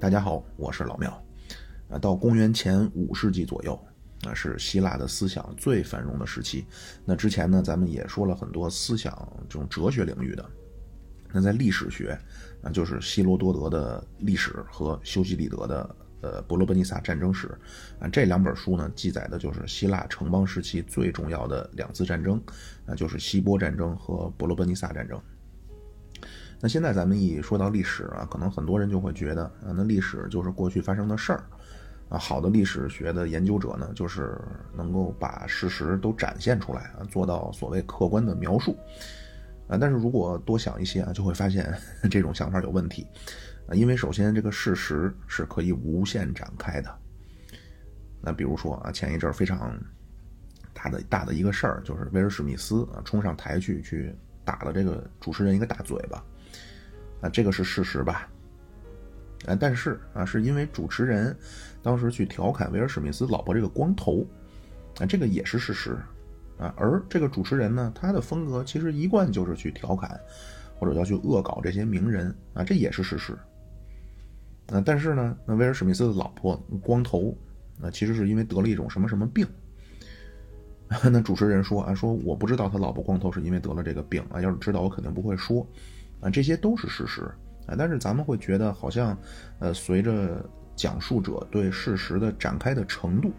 大家好，我是老庙。啊，到公元前五世纪左右，啊是希腊的思想最繁荣的时期。那之前呢，咱们也说了很多思想这种哲学领域的。那在历史学，啊就是希罗多德的历史和修昔底德的呃伯罗奔尼撒战争史，啊这两本书呢记载的就是希腊城邦时期最重要的两次战争，啊就是希波战争和伯罗奔尼撒战争。那现在咱们一说到历史啊，可能很多人就会觉得啊，那历史就是过去发生的事儿，啊，好的历史学的研究者呢，就是能够把事实都展现出来啊，做到所谓客观的描述，啊，但是如果多想一些啊，就会发现 这种想法有问题，啊，因为首先这个事实是可以无限展开的，那比如说啊，前一阵非常大的大的一个事儿，就是威尔史密斯啊冲上台去去打了这个主持人一个大嘴巴。啊，这个是事实吧？啊，但是啊，是因为主持人当时去调侃威尔史密斯老婆这个光头，啊，这个也是事实，啊，而这个主持人呢，他的风格其实一贯就是去调侃或者要去恶搞这些名人，啊，这也是事实。啊，但是呢，那威尔史密斯的老婆光头，那其实是因为得了一种什么什么病。那主持人说啊，说我不知道他老婆光头是因为得了这个病啊，要是知道我肯定不会说。啊，这些都是事实啊，但是咱们会觉得好像，呃，随着讲述者对事实的展开的程度，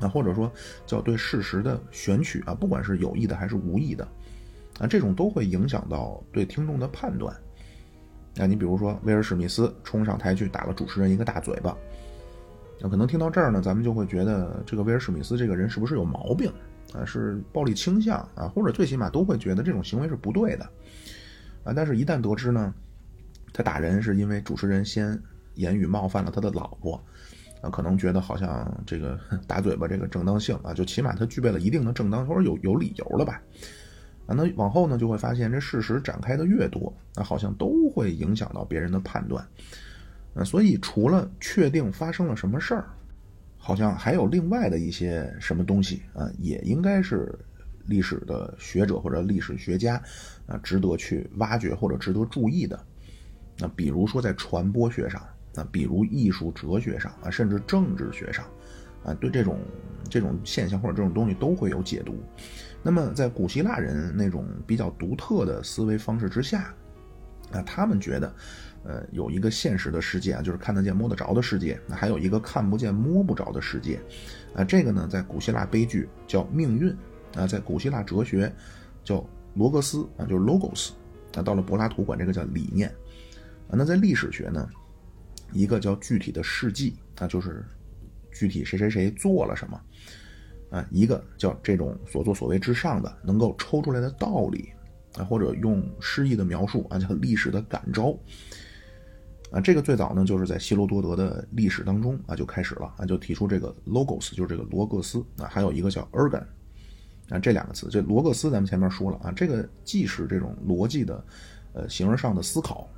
啊，或者说叫对事实的选取啊，不管是有意的还是无意的，啊，这种都会影响到对听众的判断。啊，你比如说威尔史密斯冲上台去打了主持人一个大嘴巴，那可能听到这儿呢，咱们就会觉得这个威尔史密斯这个人是不是有毛病啊？是暴力倾向啊？或者最起码都会觉得这种行为是不对的。啊，但是，一旦得知呢，他打人是因为主持人先言语冒犯了他的老婆，啊，可能觉得好像这个打嘴巴这个正当性啊，就起码他具备了一定的正当或者有有理由了吧？啊，那往后呢，就会发现这事实展开的越多，那好像都会影响到别人的判断。啊，所以除了确定发生了什么事儿，好像还有另外的一些什么东西啊，也应该是。历史的学者或者历史学家，啊，值得去挖掘或者值得注意的，那比如说在传播学上，啊，比如艺术哲学上，啊，甚至政治学上，啊，对这种这种现象或者这种东西都会有解读。那么在古希腊人那种比较独特的思维方式之下，啊，他们觉得，呃，有一个现实的世界啊，就是看得见摸得着的世界，那还有一个看不见摸不着的世界，啊，这个呢，在古希腊悲剧叫命运。啊，在古希腊哲学叫罗格斯啊，就是 logos，啊，到了柏拉图管这个叫理念，啊，那在历史学呢，一个叫具体的事迹，啊，就是具体谁谁谁做了什么，啊，一个叫这种所作所为之上的能够抽出来的道理，啊，或者用诗意的描述啊，叫历史的感召，啊，这个最早呢就是在希罗多德的历史当中啊就开始了啊，就提出这个 logos，就是这个罗格斯，啊，还有一个叫 ergon。啊，这两个词，这罗格斯，咱们前面说了啊，这个既是这种逻辑的，呃，形而上的思考，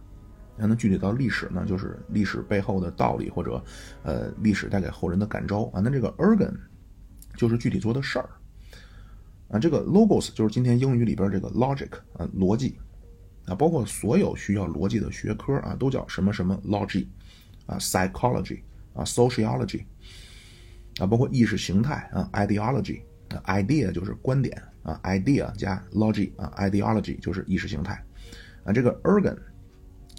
那那具体到历史呢，就是历史背后的道理或者，呃，历史带给后人的感召啊。那这个 ergon 就是具体做的事儿啊。这个 logos 就是今天英语里边这个 logic 啊，逻辑啊，包括所有需要逻辑的学科啊，都叫什么什么 logic 啊，psychology 啊，sociology 啊，包括意识形态啊，ideology。Idea 就是观点啊，idea 加 logic 啊，ideology 就是意识形态啊。这个 organ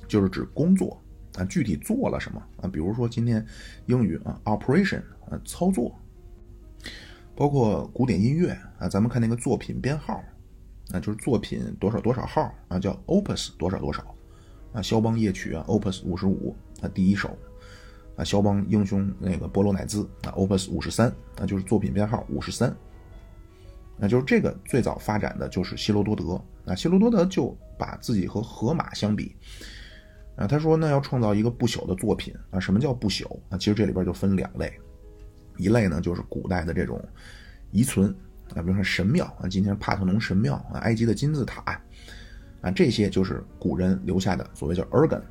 就是指工作啊，具体做了什么啊？比如说今天英语啊，operation 啊，操作，包括古典音乐啊，咱们看那个作品编号啊，就是作品多少多少号啊，叫 opus 多少多少啊，肖邦夜曲啊，opus 五十五啊，第一首啊，肖邦英雄那个波罗乃兹啊，opus 五十三啊，就是作品编号五十三。那就是这个最早发展的就是希罗多德啊，希罗多德就把自己和荷马相比啊，他说那要创造一个不朽的作品啊，什么叫不朽啊？其实这里边就分两类，一类呢就是古代的这种遗存啊，比如说神庙啊，今天帕特农神庙啊，埃及的金字塔啊，这些就是古人留下的所谓叫 organ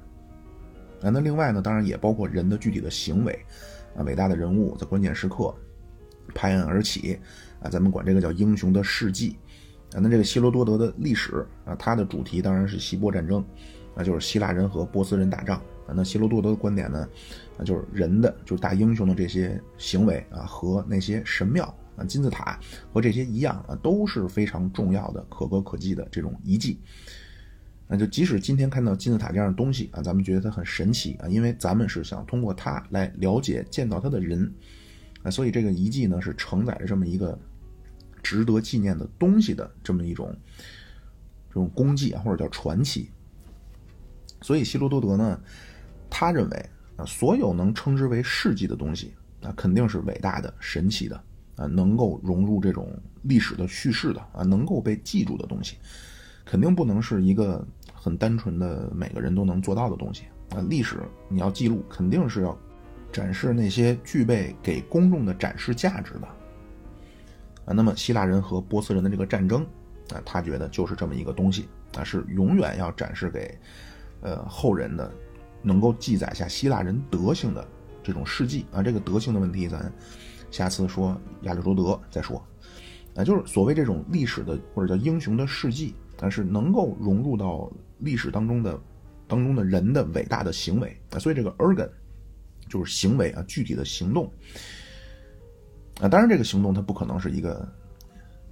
啊。那另外呢，当然也包括人的具体的行为啊，伟大的人物在关键时刻拍案而起。啊，咱们管这个叫英雄的事迹，啊，那这个希罗多德的历史啊，它的主题当然是希波战争，啊，就是希腊人和波斯人打仗，啊，那希罗多德的观点呢，啊，就是人的就是大英雄的这些行为啊，和那些神庙啊、金字塔和这些一样啊，都是非常重要的、可歌可泣的这种遗迹。那就即使今天看到金字塔这样的东西啊，咱们觉得它很神奇啊，因为咱们是想通过它来了解、见到它的人啊，所以这个遗迹呢是承载着这么一个值得纪念的东西的这么一种这种功绩啊，或者叫传奇。所以希罗多德呢，他认为啊，所有能称之为事迹的东西啊，肯定是伟大的、神奇的啊，能够融入这种历史的叙事的啊，能够被记住的东西，肯定不能是一个很单纯的每个人都能做到的东西啊。历史你要记录，肯定是要展示那些具备给公众的展示价值的啊。那么希腊人和波斯人的这个战争啊，他觉得就是这么一个东西啊，是永远要展示给。呃，后人的能够记载下希腊人德性的这种事迹啊，这个德性的问题，咱下次说亚里士多德再说。啊，就是所谓这种历史的或者叫英雄的事迹，但是能够融入到历史当中的当中的人的伟大的行为啊，所以这个 organ 就是行为啊，具体的行动啊，当然这个行动它不可能是一个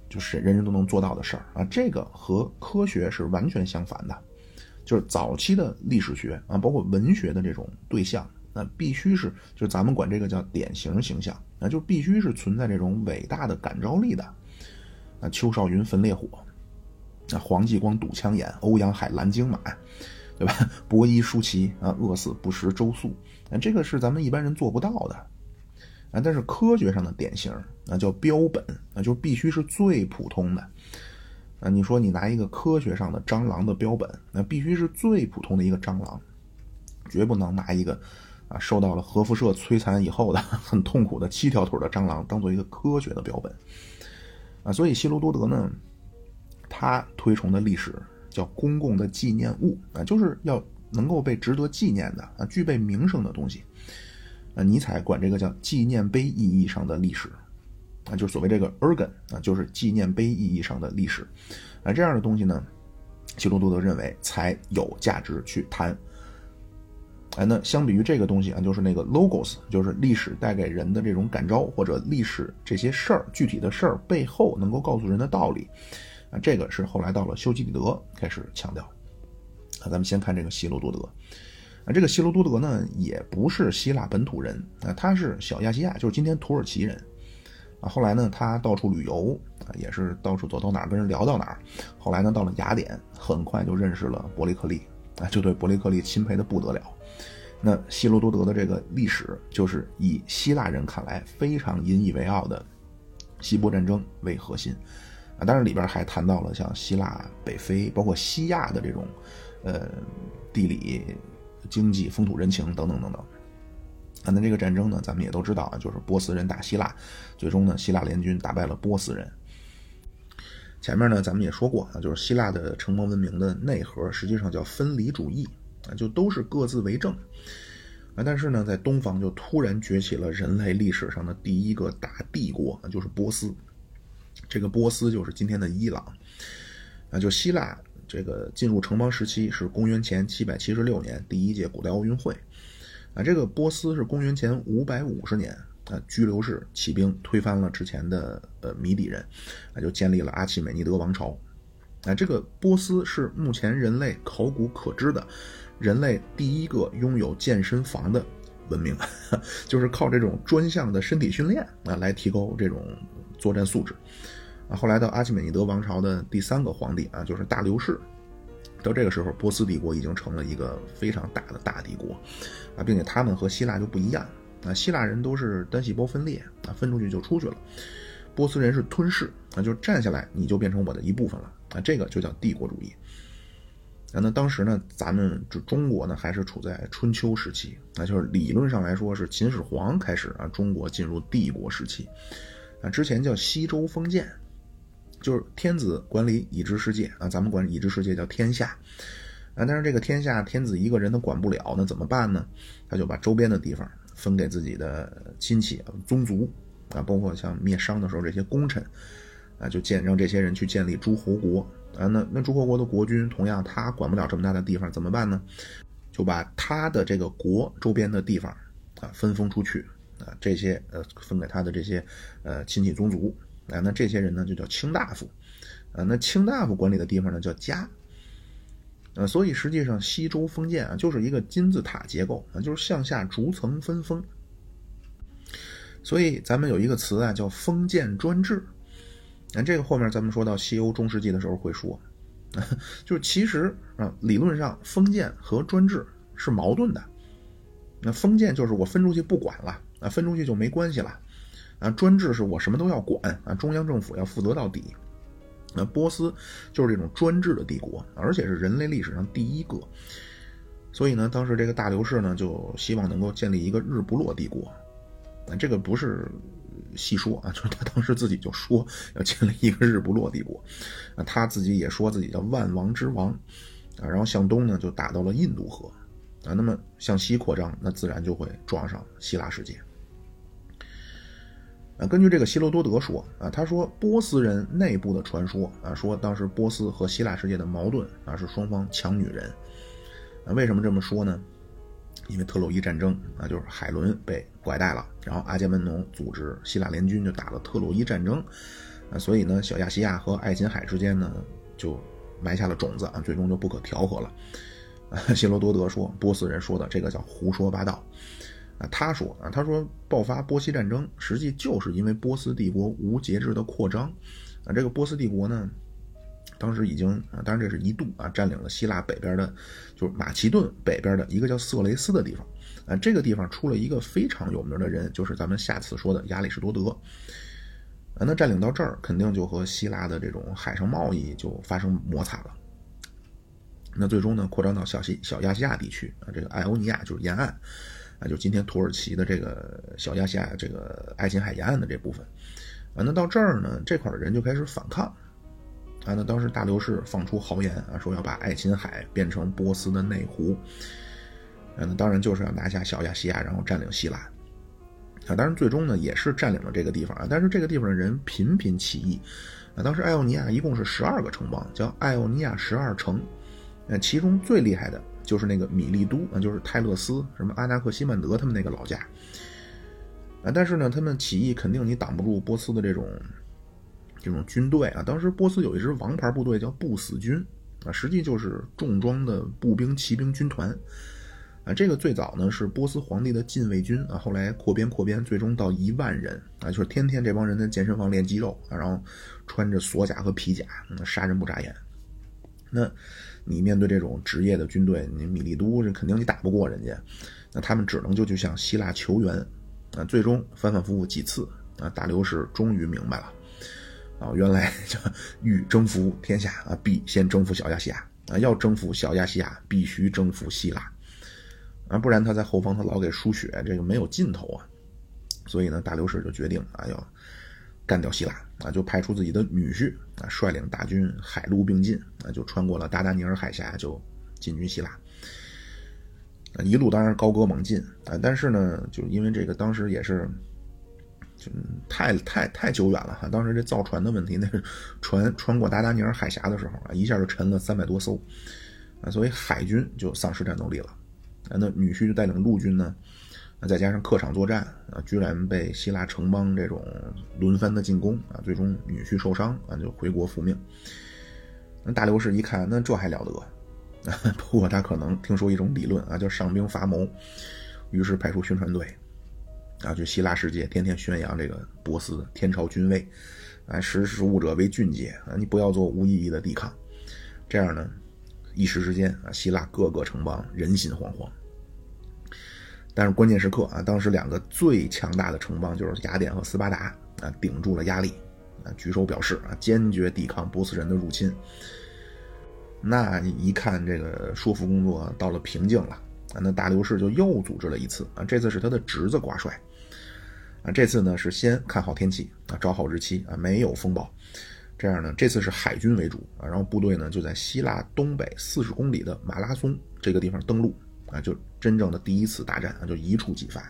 就是人人都能做到的事儿啊，这个和科学是完全相反的。就是早期的历史学啊，包括文学的这种对象，那必须是，就咱们管这个叫典型形象，那就必须是存在这种伟大的感召力的。啊，邱少云焚烈火，啊，黄继光堵枪眼，欧阳海拦荆马，对吧？伯夷叔齐啊，饿死不食周粟，啊，这个是咱们一般人做不到的。啊，但是科学上的典型，那叫标本，那就必须是最普通的。啊，你说你拿一个科学上的蟑螂的标本，那必须是最普通的一个蟑螂，绝不能拿一个啊受到了核辐射摧残以后的很痛苦的七条腿的蟑螂当做一个科学的标本。啊，所以希罗多德呢，他推崇的历史叫公共的纪念物啊，就是要能够被值得纪念的啊，具备名声的东西。啊，尼采管这个叫纪念碑意义上的历史。啊，就是所谓这个 organ 啊，就是纪念碑意义上的历史，啊，这样的东西呢，希罗多德认为才有价值去谈。哎，那相比于这个东西啊，就是那个 logos，就是历史带给人的这种感召，或者历史这些事儿具体的事儿背后能够告诉人的道理，啊，这个是后来到了修昔底德开始强调。啊，咱们先看这个希罗多德，啊，这个希罗多德呢，也不是希腊本土人，啊，他是小亚细亚，就是今天土耳其人。啊，后来呢，他到处旅游啊，也是到处走到哪儿跟人聊到哪儿。后来呢，到了雅典，很快就认识了伯利克利啊，就对伯利克利钦佩的不得了。那希罗多德的这个历史，就是以希腊人看来非常引以为傲的希波战争为核心啊，当然里边还谈到了像希腊、北非，包括西亚的这种呃地理、经济、风土人情等等等等。啊，那这个战争呢，咱们也都知道啊，就是波斯人打希腊，最终呢，希腊联军打败了波斯人。前面呢，咱们也说过啊，就是希腊的城邦文明的内核实际上叫分离主义啊，就都是各自为政啊。但是呢，在东方就突然崛起了人类历史上的第一个大帝国啊，就是波斯。这个波斯就是今天的伊朗啊。就希腊这个进入城邦时期是公元前七百七十六年第一届古代奥运会。啊，这个波斯是公元前五百五十年啊，居留士起兵推翻了之前的呃米底人，啊，就建立了阿契美尼德王朝。啊，这个波斯是目前人类考古可知的，人类第一个拥有健身房的文明，就是靠这种专项的身体训练啊来提高这种作战素质。后来到阿契美尼德王朝的第三个皇帝啊，就是大流士。到这个时候，波斯帝国已经成了一个非常大的大帝国，啊，并且他们和希腊就不一样，啊，希腊人都是单细胞分裂，啊，分出去就出去了，波斯人是吞噬，啊，就是站下来你就变成我的一部分了，啊，这个就叫帝国主义。啊，那当时呢，咱们这中国呢还是处在春秋时期，啊，就是理论上来说是秦始皇开始啊，中国进入帝国时期，啊，之前叫西周封建。就是天子管理已知世界啊，咱们管已知世界叫天下啊。但是这个天下天子一个人都管不了，那怎么办呢？他就把周边的地方分给自己的亲戚宗族啊，包括像灭商的时候这些功臣啊，就建让这些人去建立诸侯国啊。那那诸侯国的国君同样他管不了这么大的地方，怎么办呢？就把他的这个国周边的地方啊分封出去啊，这些呃分给他的这些呃亲戚宗族啊，那这些人呢就叫卿大夫啊，那卿大夫管理的地方呢叫家。呃，所以实际上西周封建啊，就是一个金字塔结构啊，就是向下逐层分封。所以咱们有一个词啊，叫封建专制。那这个后面咱们说到西欧中世纪的时候会说，啊 就是其实啊，理论上封建和专制是矛盾的。那封建就是我分出去不管了啊，分出去就没关系了啊。专制是我什么都要管啊，中央政府要负责到底。那波斯就是这种专制的帝国，而且是人类历史上第一个。所以呢，当时这个大流士呢，就希望能够建立一个日不落帝国。啊这个不是细说啊，就是他当时自己就说要建立一个日不落帝国。啊，他自己也说自己叫万王之王。啊，然后向东呢，就打到了印度河。啊，那么向西扩张，那自然就会撞上希腊世界。根据这个希罗多德说啊，他说波斯人内部的传说啊，说当时波斯和希腊世界的矛盾啊是双方抢女人。啊，为什么这么说呢？因为特洛伊战争啊，就是海伦被拐带了，然后阿伽门农组织希腊联军就打了特洛伊战争。啊，所以呢，小亚细亚和爱琴海之间呢就埋下了种子啊，最终就不可调和了。啊，希罗多德说波斯人说的这个叫胡说八道。啊，他说啊，他说爆发波西战争，实际就是因为波斯帝国无节制的扩张。啊，这个波斯帝国呢，当时已经啊，当然这是一度啊，占领了希腊北边的，就是马其顿北边的一个叫色雷斯的地方。啊，这个地方出了一个非常有名的人，就是咱们下次说的亚里士多德。啊，那占领到这儿，肯定就和希腊的这种海上贸易就发生摩擦了。那最终呢，扩张到小西小亚细亚地区啊，这个艾欧尼亚就是沿岸。啊，就今天土耳其的这个小亚细亚这个爱琴海沿岸的这部分，啊，那到这儿呢，这块的人就开始反抗，啊，那当时大流士放出豪言啊，说要把爱琴海变成波斯的内湖，啊，那当然就是要拿下小亚细亚，然后占领希腊，啊，当然最终呢也是占领了这个地方啊，但是这个地方的人频频起义，啊，当时艾奥尼亚一共是十二个城邦，叫艾奥尼亚十二城，呃，其中最厉害的。就是那个米利都啊，就是泰勒斯，什么阿纳克西曼德他们那个老家啊。但是呢，他们起义肯定你挡不住波斯的这种这种军队啊。当时波斯有一支王牌部队叫不死军啊，实际就是重装的步兵骑兵军团啊。这个最早呢是波斯皇帝的禁卫军啊，后来扩编扩编，最终到一万人啊，就是天天这帮人在健身房练肌肉啊，然后穿着锁甲和皮甲，杀人不眨眼。那。你面对这种职业的军队，你米利都这肯定你打不过人家，那他们只能就去向希腊求援，啊，最终反反复复几次，啊，大流士终于明白了，啊，原来叫欲征服天下啊，必先征服小亚细亚啊，要征服小亚细亚，必须征服希腊，啊，不然他在后方他老给输血，这个没有尽头啊，所以呢，大流士就决定啊要。干掉希腊啊，就派出自己的女婿啊，率领大军海陆并进啊，就穿过了达达尼尔海峡，就进军希腊。啊，一路当然高歌猛进啊，但是呢，就因为这个当时也是，就太太太久远了哈，当时这造船的问题，那是船穿过达达尼尔海峡的时候啊，一下就沉了三百多艘啊，所以海军就丧失战斗力了啊，那女婿就带领陆军呢。那再加上客场作战啊，居然被希腊城邦这种轮番的进攻啊，最终女婿受伤啊，就回国复命。那大流士一看，那这还了得？不过他可能听说一种理论啊，叫上兵伐谋，于是派出宣传队啊，去希腊世界天天宣扬这个波斯天朝君威，啊，识时务者为俊杰啊，你不要做无意义的抵抗。这样呢，一时之间啊，希腊各个城邦人心惶惶。但是关键时刻啊，当时两个最强大的城邦就是雅典和斯巴达啊，顶住了压力啊，举手表示啊，坚决抵抗波斯人的入侵。那你一看这个说服工作到了瓶颈了啊，那大流士就又组织了一次啊，这次是他的侄子挂帅啊，这次呢是先看好天气啊，找好日期啊，没有风暴，这样呢，这次是海军为主啊，然后部队呢就在希腊东北四十公里的马拉松这个地方登陆。啊，就真正的第一次大战啊，就一触即发。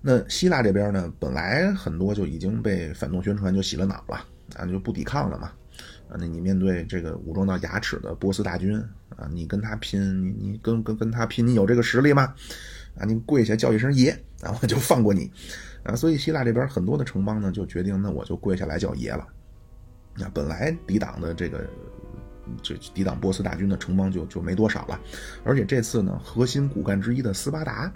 那希腊这边呢，本来很多就已经被反动宣传就洗了脑了啊，就不抵抗了嘛。啊，那你面对这个武装到牙齿的波斯大军啊，你跟他拼，你你跟跟跟他拼，你有这个实力吗？啊，你跪下叫一声爷，啊，我就放过你，啊，所以希腊这边很多的城邦呢，就决定那我就跪下来叫爷了。那本来抵挡的这个，这抵挡波斯大军的城邦就就没多少了，而且这次呢，核心骨干之一的斯巴达，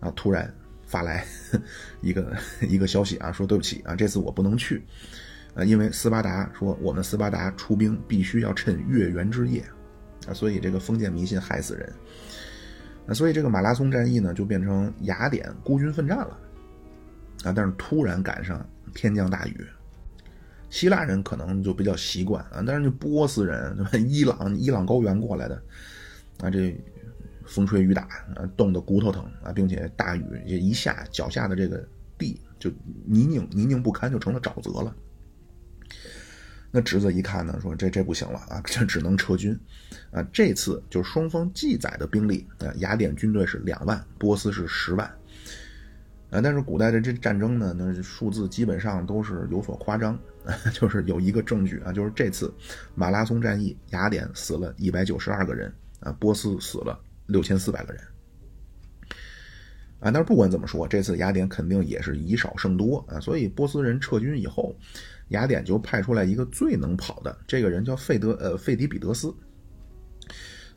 啊，突然发来 一个一个消息啊，说对不起啊，这次我不能去，啊，因为斯巴达说我们斯巴达出兵必须要趁月圆之夜，啊，所以这个封建迷信害死人。那所以这个马拉松战役呢，就变成雅典孤军奋战了，啊！但是突然赶上天降大雨，希腊人可能就比较习惯啊，但是波斯人对吧？伊朗伊朗高原过来的，啊，这风吹雨打啊，冻得骨头疼啊，并且大雨也一下，脚下的这个地就泥泞泥泞不堪，就成了沼泽了。那侄子一看呢，说这这不行了啊，这只能撤军，啊，这次就双方记载的兵力啊，雅典军队是两万，波斯是十万，啊，但是古代的这战争呢，那数字基本上都是有所夸张，就是有一个证据啊，就是这次马拉松战役，雅典死了一百九十二个人啊，波斯死了六千四百个人，啊，但是不管怎么说，这次雅典肯定也是以少胜多啊，所以波斯人撤军以后。雅典就派出来一个最能跑的这个人，叫费德呃费迪比德斯，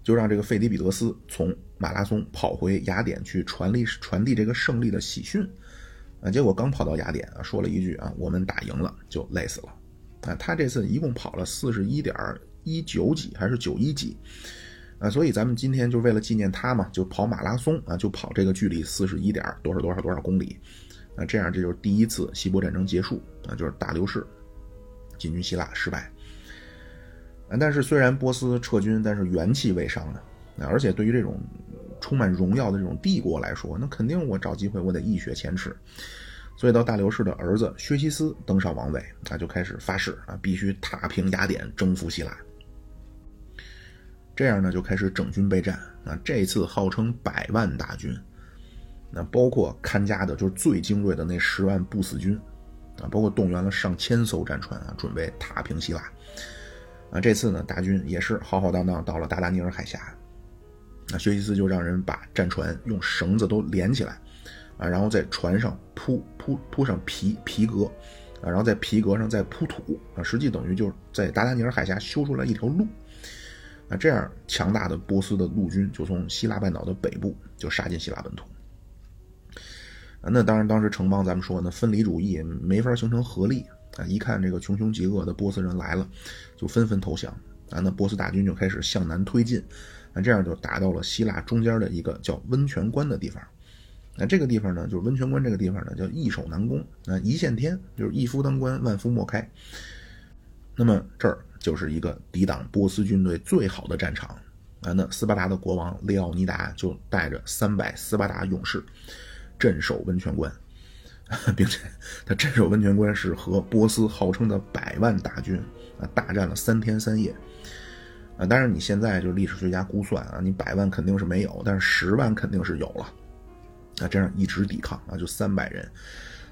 就让这个费迪比德斯从马拉松跑回雅典去传递传递这个胜利的喜讯啊。结果刚跑到雅典啊，说了一句啊，我们打赢了，就累死了啊。他这次一共跑了四十一点一九几还是九一几啊？所以咱们今天就为了纪念他嘛，就跑马拉松啊，就跑这个距离四十一点多少多少多少公里啊。这样这就是第一次希波战争结束啊，就是大流士。进军希腊失败，但是虽然波斯撤军，但是元气未伤啊。而且对于这种充满荣耀的这种帝国来说，那肯定我找机会我得一雪前耻。所以到大流士的儿子薛西斯登上王位，他就开始发誓啊，必须踏平雅典，征服希腊。这样呢，就开始整军备战啊。这次号称百万大军，那包括看家的，就是最精锐的那十万不死军。啊，包括动员了上千艘战船啊，准备踏平希腊。啊，这次呢，大军也是浩浩荡荡到了达达尼尔海峡。那薛西斯就让人把战船用绳子都连起来，啊，然后在船上铺铺铺上皮皮革，啊，然后在皮革上再铺土，啊，实际等于就是在达达尼尔海峡修出来一条路。啊，这样强大的波斯的陆军就从希腊半岛的北部就杀进希腊本土。那当然，当时城邦咱们说呢，分离主义没法形成合力啊！一看这个穷凶极恶的波斯人来了，就纷纷投降啊！那波斯大军就开始向南推进，那这样就打到了希腊中间的一个叫温泉关的地方。那这个地方呢，就是温泉关这个地方呢，叫易守难攻啊，一线天，就是一夫当关，万夫莫开。那么这儿就是一个抵挡波斯军队最好的战场啊！那斯巴达的国王列奥尼达就带着三百斯巴达勇士。镇守温泉关，并且他镇守温泉关是和波斯号称的百万大军啊大战了三天三夜啊！当然你现在就历史学家估算啊，你百万肯定是没有，但是十万肯定是有了啊！这样一直抵抗啊，就三百人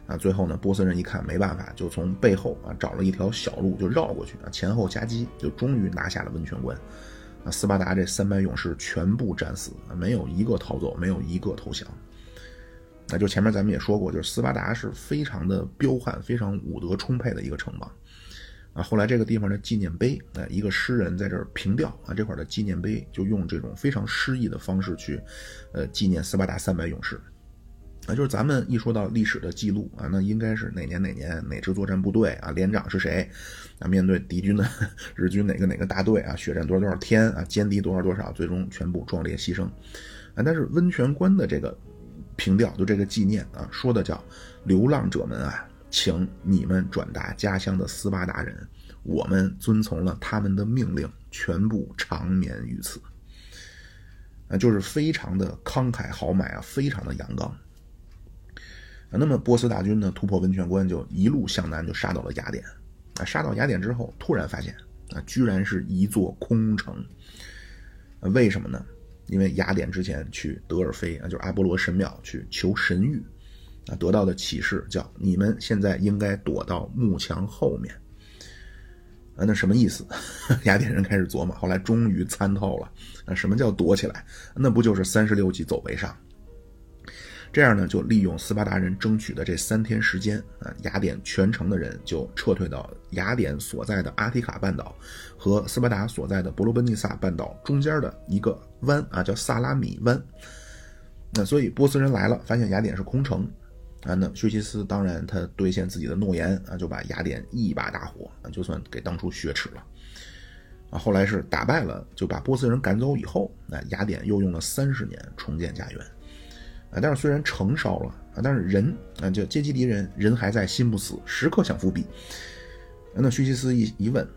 啊！最后呢，波斯人一看没办法，就从背后啊找了一条小路就绕过去啊，前后夹击，就终于拿下了温泉关啊！斯巴达这三百勇士全部战死，没有一个逃走，没有一个投降。那就前面咱们也说过，就是斯巴达是非常的彪悍、非常武德充沛的一个城邦啊。后来这个地方的纪念碑，啊，一个诗人在这儿凭吊啊，这块的纪念碑就用这种非常诗意的方式去，呃，纪念斯巴达三百勇士啊。就是咱们一说到历史的记录啊，那应该是哪年哪年哪支作战部队啊，连长是谁啊，面对敌军的 日军哪个哪个大队啊，血战多少多少天啊，歼敌多少多少，最终全部壮烈牺牲啊。但是温泉关的这个。凭吊就这个纪念啊，说的叫流浪者们啊，请你们转达家乡的斯巴达人，我们遵从了他们的命令，全部长眠于此。啊，就是非常的慷慨豪迈啊，非常的阳刚。那么波斯大军呢，突破温泉关，就一路向南，就杀到了雅典。啊，杀到雅典之后，突然发现啊，居然是一座空城。为什么呢？因为雅典之前去德尔菲啊，就是阿波罗神庙去求神谕，啊，得到的启示叫你们现在应该躲到幕墙后面。啊，那什么意思？雅典人开始琢磨，后来终于参透了。啊，什么叫躲起来？那不就是三十六计走为上？这样呢，就利用斯巴达人争取的这三天时间，啊，雅典全城的人就撤退到雅典所在的阿提卡半岛和斯巴达所在的伯罗奔尼撒半岛中间的一个湾，啊，叫萨拉米湾。那所以波斯人来了，发现雅典是空城，啊，那薛西斯当然他兑现自己的诺言，啊，就把雅典一把大火，啊，就算给当初雪耻了。啊，后来是打败了，就把波斯人赶走以后，那雅典又用了三十年重建家园。啊，但是虽然城烧了啊，但是人啊，就阶级敌人，人还在，心不死，时刻想复辟。那薛西斯一一问，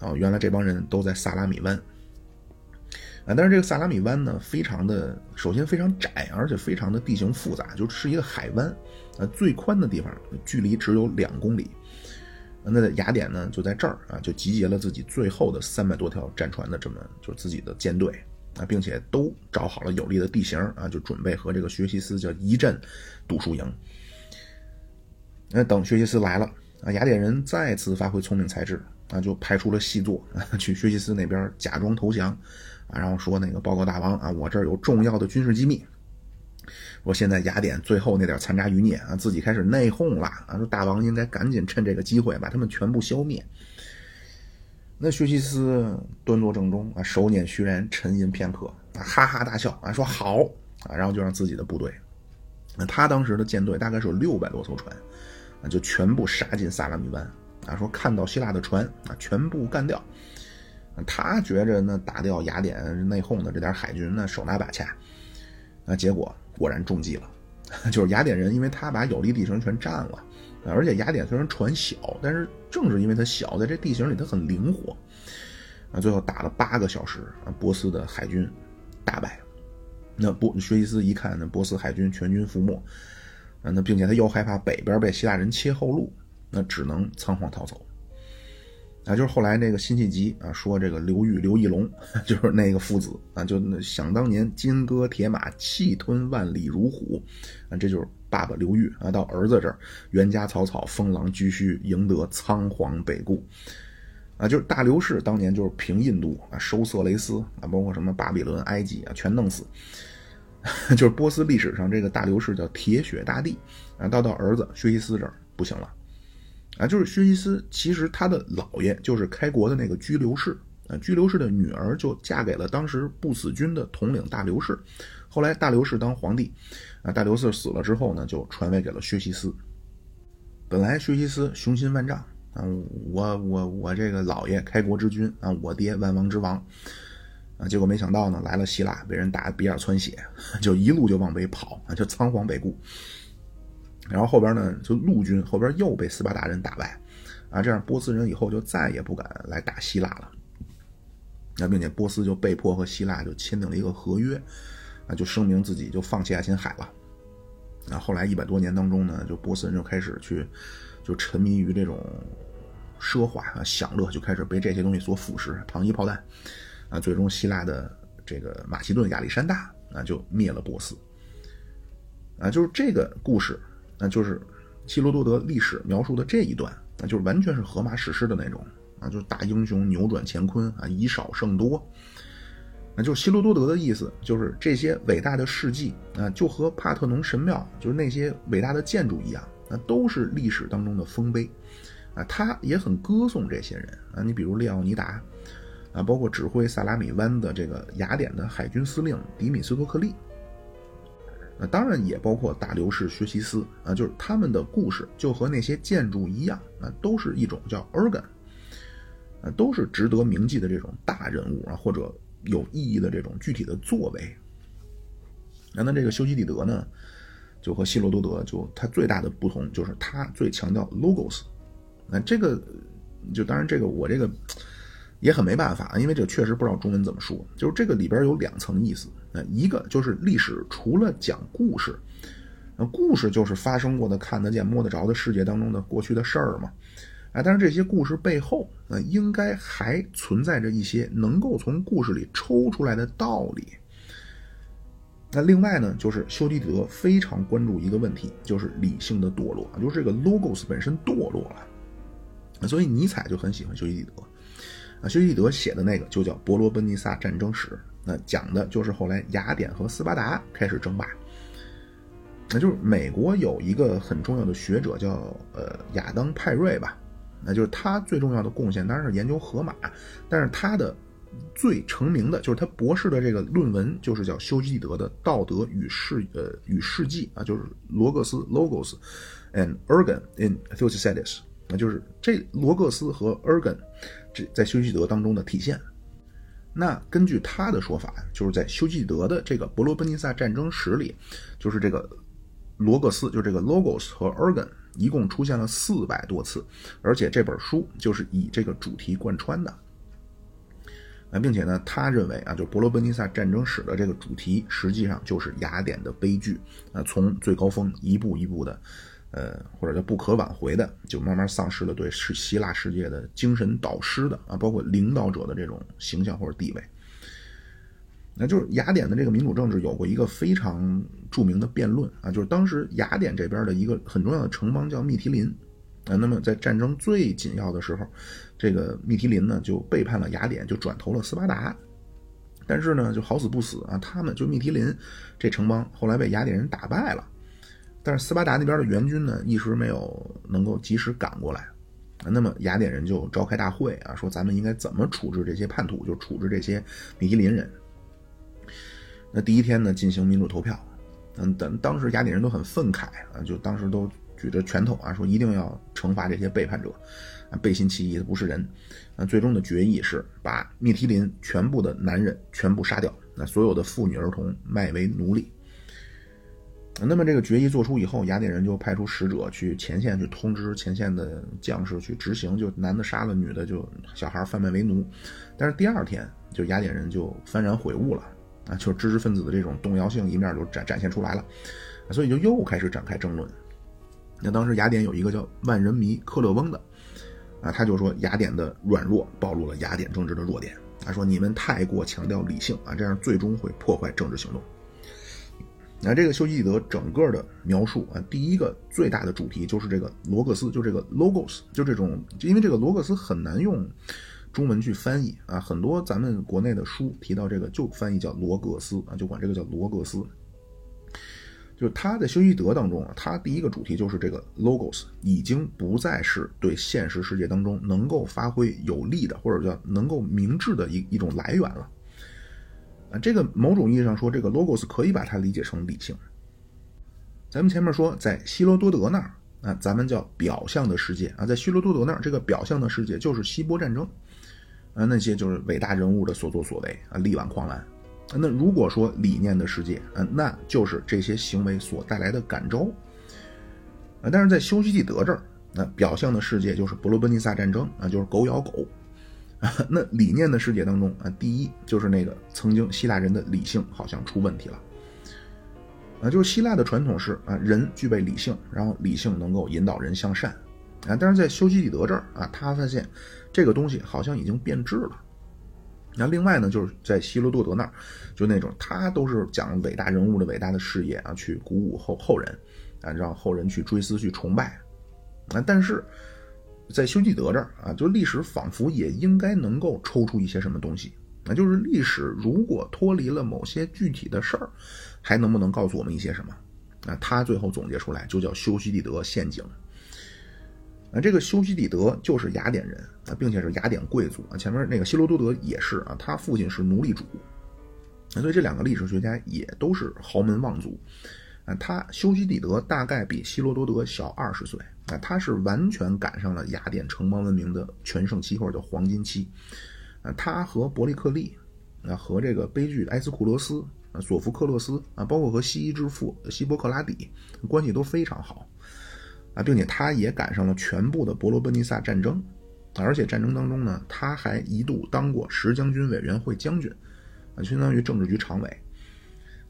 啊，原来这帮人都在萨拉米湾。啊，但是这个萨拉米湾呢，非常的，首先非常窄，而且非常的地形复杂，就是一个海湾。最宽的地方距离只有两公里。那雅典呢，就在这儿啊，就集结了自己最后的三百多条战船的这么就自己的舰队。啊，并且都找好了有利的地形啊，就准备和这个薛西斯叫一阵赌输赢。那等薛西斯来了啊，雅典人再次发挥聪明才智啊，就派出了细作啊去薛西斯那边假装投降啊，然后说那个报告大王啊，我这儿有重要的军事机密。说现在雅典最后那点残渣余孽啊，自己开始内讧了啊，说大王应该赶紧趁这个机会把他们全部消灭。那薛西斯端坐正中啊，手捻虚髯，沉吟片刻啊，哈哈大笑啊，说好啊，然后就让自己的部队，那他当时的舰队大概是有六百多艘船，啊，就全部杀进萨拉米湾啊，说看到希腊的船啊，全部干掉。他觉着那打掉雅典内讧的这点海军，那手拿把掐，啊，结果果然中计了，就是雅典人，因为他把有利地形全占了。而且雅典虽然船小，但是正是因为它小，在这地形里它很灵活，啊，最后打了八个小时，啊，波斯的海军大败。那波薛西斯一看，那波斯海军全军覆没，啊，那并且他又害怕北边被希腊人切后路，那只能仓皇逃走。啊，就是后来那个辛弃疾啊说这个刘裕、刘义隆 就是那个父子啊，就想当年金戈铁马，气吞万里如虎，啊，这就是。爸爸刘裕啊，到儿子这儿，袁家草草，封狼居胥，赢得仓皇北顾，啊，就是大刘氏当年就是平印度啊，收色雷斯啊，包括什么巴比伦、埃及啊，全弄死。就是波斯历史上这个大刘氏叫铁血大帝啊，到到儿子薛西斯这儿不行了，啊，就是薛西斯其实他的姥爷就是开国的那个居留士啊，居留士的女儿就嫁给了当时不死军的统领大流士。后来大流士当皇帝，啊，大流士死了之后呢，就传位给了薛西斯。本来薛西斯雄心万丈啊，我我我这个姥爷开国之君啊，我爹万王之王啊，结果没想到呢，来了希腊，被人打鼻眼窜血，就一路就往北跑啊，就仓皇北顾。然后后边呢，就陆军后边又被斯巴达人打败啊，这样波斯人以后就再也不敢来打希腊了。那并且波斯就被迫和希腊就签订了一个合约。啊，就声明自己就放弃爱琴海了。那后来一百多年当中呢，就波斯人就开始去，就沉迷于这种奢华啊享乐，就开始被这些东西所腐蚀，糖衣炮弹。啊，最终希腊的这个马其顿亚历山大啊就灭了波斯。啊，就是这个故事，那就是希罗多德历史描述的这一段，那就是完全是荷马史诗的那种啊，就是大英雄扭转乾坤啊，以少胜多。那就是希罗多德的意思，就是这些伟大的事迹啊，就和帕特农神庙，就是那些伟大的建筑一样，那都是历史当中的丰碑，啊，他也很歌颂这些人啊。你比如列奥尼达，啊，包括指挥萨拉米湾的这个雅典的海军司令迪米斯托克利，那当然也包括大流士薛西斯啊，就是他们的故事就和那些建筑一样，啊，都是一种叫 organ，啊，都是值得铭记的这种大人物啊，或者。有意义的这种具体的作为，那那这个修昔底德呢，就和希罗多德就他最大的不同就是他最强调 logos，那这个就当然这个我这个也很没办法，因为这确实不知道中文怎么说，就是这个里边有两层意思，呃，一个就是历史除了讲故事，那故事就是发生过的看得见摸得着的世界当中的过去的事儿嘛。啊，但是这些故事背后，呃，应该还存在着一些能够从故事里抽出来的道理。那另外呢，就是修昔底德非常关注一个问题，就是理性的堕落，就是这个 logos 本身堕落了。所以尼采就很喜欢修昔底德，啊，修昔底德写的那个就叫《伯罗奔尼撒战争史》，那讲的就是后来雅典和斯巴达开始争霸。那就是美国有一个很重要的学者叫呃亚当派瑞吧，那就是他最重要的贡献当然是研究荷马，但是他的最成名的就是他博士的这个论文就是叫修昔底德的《道德与世呃与世纪》啊，就是罗格斯 （Logos and Ergon in Thucydides），那就是这罗格斯和 Ergon 这在修昔底德当中的体现。那根据他的说法，就是在修昔底德的这个伯罗奔尼撒战争史里，就是这个。罗格斯就这个 logos 和 organ 一共出现了四百多次，而且这本书就是以这个主题贯穿的。啊，并且呢，他认为啊，就伯罗奔尼撒战争史的这个主题实际上就是雅典的悲剧啊，从最高峰一步一步的，呃，或者叫不可挽回的，就慢慢丧失了对是希腊世界的精神导师的啊，包括领导者的这种形象或者地位。那就是雅典的这个民主政治有过一个非常著名的辩论啊，就是当时雅典这边的一个很重要的城邦叫密提林，啊，那么在战争最紧要的时候，这个密提林呢就背叛了雅典，就转投了斯巴达，但是呢就好死不死啊，他们就密提林这城邦后来被雅典人打败了，但是斯巴达那边的援军呢一时没有能够及时赶过来，那么雅典人就召开大会啊，说咱们应该怎么处置这些叛徒，就处置这些米提林人。那第一天呢，进行民主投票，嗯，等当时雅典人都很愤慨啊，就当时都举着拳头啊，说一定要惩罚这些背叛者，背信弃义的不是人，啊，最终的决议是把密提林全部的男人全部杀掉，那所有的妇女儿童卖为奴隶。那么这个决议做出以后，雅典人就派出使者去前线去通知前线的将士去执行，就男的杀了女的，就小孩贩卖为奴。但是第二天，就雅典人就幡然悔悟了。啊，就是知识分子的这种动摇性一面就展展现出来了，所以就又开始展开争论。那当时雅典有一个叫万人迷克勒翁的，啊，他就说雅典的软弱暴露了雅典政治的弱点。他说你们太过强调理性啊，这样最终会破坏政治行动。那这个修昔底德整个的描述啊，第一个最大的主题就是这个罗格斯，就这个 logos，就这种，因为这个罗格斯很难用。中文去翻译啊，很多咱们国内的书提到这个就翻译叫罗格斯啊，就管这个叫罗格斯。就是他在修昔德当中啊，他第一个主题就是这个 logos 已经不再是对现实世界当中能够发挥有利的或者叫能够明智的一一种来源了。啊，这个某种意义上说，这个 logos 可以把它理解成理性。咱们前面说在希罗多德那儿啊，咱们叫表象的世界啊，在希罗多德那儿，这个表象的世界就是希波战争。啊，那些就是伟大人物的所作所为啊，力挽狂澜。那如果说理念的世界啊，那就是这些行为所带来的感召。啊，但是在修昔底德这儿，那表象的世界就是伯罗奔尼撒战争啊，就是狗咬狗。那理念的世界当中啊，第一就是那个曾经希腊人的理性好像出问题了。啊，就是希腊的传统是啊，人具备理性，然后理性能够引导人向善。啊，但是在修昔底德这儿啊，他发现。这个东西好像已经变质了。那另外呢，就是在希罗多德那儿，就那种他都是讲伟大人物的伟大的事业啊，去鼓舞后后人，啊，让后人去追思、去崇拜。啊，但是在修昔德这儿啊，就历史仿佛也应该能够抽出一些什么东西。那就是历史如果脱离了某些具体的事儿，还能不能告诉我们一些什么？啊，他最后总结出来就叫修昔底德陷阱。啊，这个修昔底德就是雅典人啊，并且是雅典贵族啊。前面那个希罗多德也是啊，他父亲是奴隶主，所以这两个历史学家也都是豪门望族啊。他修昔底德大概比希罗多德小二十岁啊，他是完全赶上了雅典城邦文明的全盛期或者叫黄金期啊。他和伯利克利啊，和这个悲剧埃斯库罗斯啊、索福克勒斯啊，包括和西医之父希波克拉底关系都非常好。啊，并且他也赶上了全部的伯罗奔尼撒战争，而且战争当中呢，他还一度当过十将军委员会将军，啊，相当于政治局常委，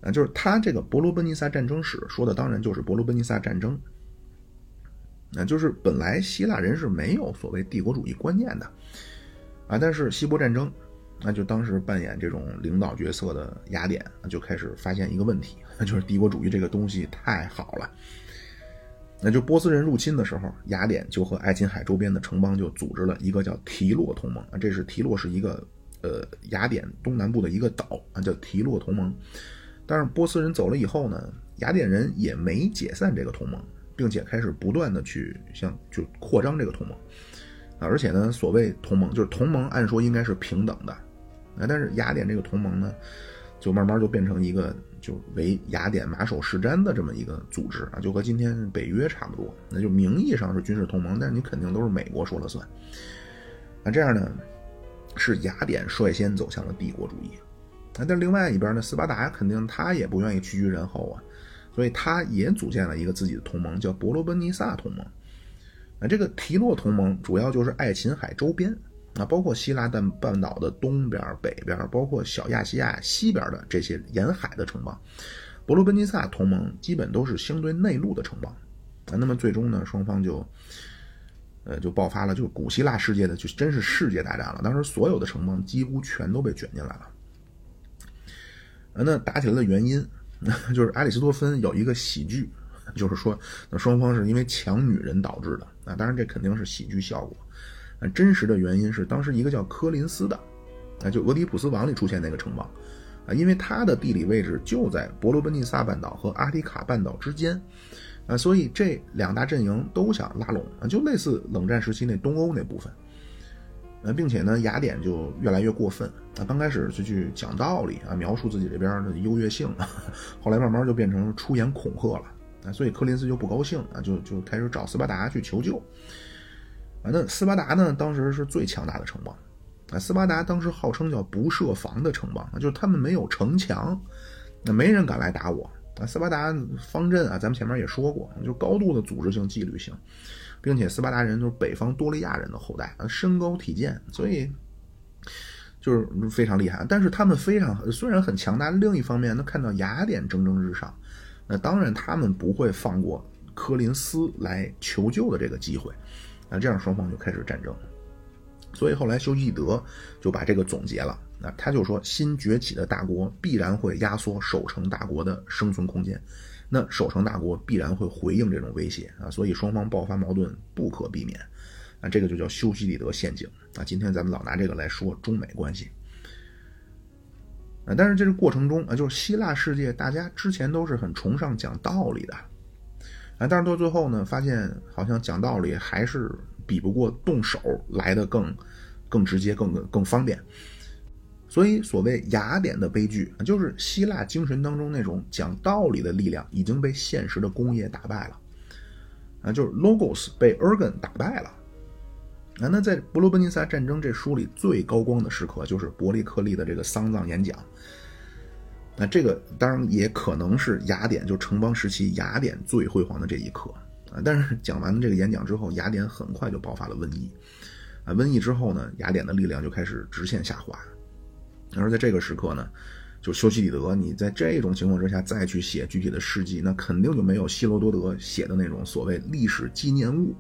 啊，就是他这个伯罗奔尼撒战争史说的当然就是伯罗奔尼撒战争，那，就是本来希腊人是没有所谓帝国主义观念的，啊，但是希波战争，那就当时扮演这种领导角色的雅典就开始发现一个问题，那就是帝国主义这个东西太好了。那就波斯人入侵的时候，雅典就和爱琴海周边的城邦就组织了一个叫提洛同盟啊，这是提洛是一个呃雅典东南部的一个岛啊，叫提洛同盟。但是波斯人走了以后呢，雅典人也没解散这个同盟，并且开始不断的去向就扩张这个同盟啊，而且呢，所谓同盟就是同盟，按说应该是平等的啊，但是雅典这个同盟呢，就慢慢就变成一个。就为雅典马首是瞻的这么一个组织啊，就和今天北约差不多，那就名义上是军事同盟，但是你肯定都是美国说了算。那这样呢，是雅典率先走向了帝国主义。啊但另外一边呢，斯巴达肯定他也不愿意屈居人后啊，所以他也组建了一个自己的同盟，叫伯罗奔尼撒同盟。那这个提洛同盟主要就是爱琴海周边。啊，包括希腊半半岛的东边、北边，包括小亚细亚西边的这些沿海的城邦，伯罗奔尼撒同盟基本都是相对内陆的城邦。啊，那么最终呢，双方就，呃，就爆发了，就古希腊世界的就真是世界大战了。当时所有的城邦几乎全都被卷进来了。啊，那打起来的原因，就是阿里斯多芬有一个喜剧，就是说，那双方是因为抢女人导致的。啊，当然这肯定是喜剧效果。真实的原因是，当时一个叫科林斯的，啊，就《俄狄浦斯王》里出现那个城邦，啊，因为它的地理位置就在伯罗奔尼撒半岛和阿提卡半岛之间，啊，所以这两大阵营都想拉拢，啊，就类似冷战时期那东欧那部分，呃，并且呢，雅典就越来越过分，啊，刚开始就去讲道理啊，描述自己这边的优越性，后来慢慢就变成出言恐吓了，啊，所以柯林斯就不高兴，啊，就就开始找斯巴达去求救。啊，那斯巴达呢？当时是最强大的城邦，啊，斯巴达当时号称叫不设防的城邦，就是他们没有城墙，那没人敢来打我。啊，斯巴达方阵啊，咱们前面也说过，就高度的组织性、纪律性，并且斯巴达人就是北方多利亚人的后代，啊，身高体健，所以就是非常厉害。但是他们非常虽然很强大，另一方面，能看到雅典蒸蒸日上，那当然他们不会放过科林斯来求救的这个机会。那这样双方就开始战争，所以后来修昔德就把这个总结了。那他就说，新崛起的大国必然会压缩守城大国的生存空间，那守城大国必然会回应这种威胁啊，所以双方爆发矛盾不可避免。啊，这个就叫修昔底德陷阱啊。今天咱们老拿这个来说中美关系啊，但是这个过程中啊，就是希腊世界大家之前都是很崇尚讲道理的。啊，但是到最后呢，发现好像讲道理还是比不过动手来的更更直接、更更方便。所以，所谓雅典的悲剧，就是希腊精神当中那种讲道理的力量已经被现实的工业打败了。啊，就是 logos 被 ergon 打败了。啊，那在伯罗奔尼撒战争这书里最高光的时刻，就是伯利克利的这个丧葬演讲。那这个当然也可能是雅典就城邦时期雅典最辉煌的这一刻啊！但是讲完这个演讲之后，雅典很快就爆发了瘟疫啊！瘟疫之后呢，雅典的力量就开始直线下滑。而在这个时刻呢，就修昔底德，你在这种情况之下再去写具体的事迹，那肯定就没有希罗多德写的那种所谓历史纪念物，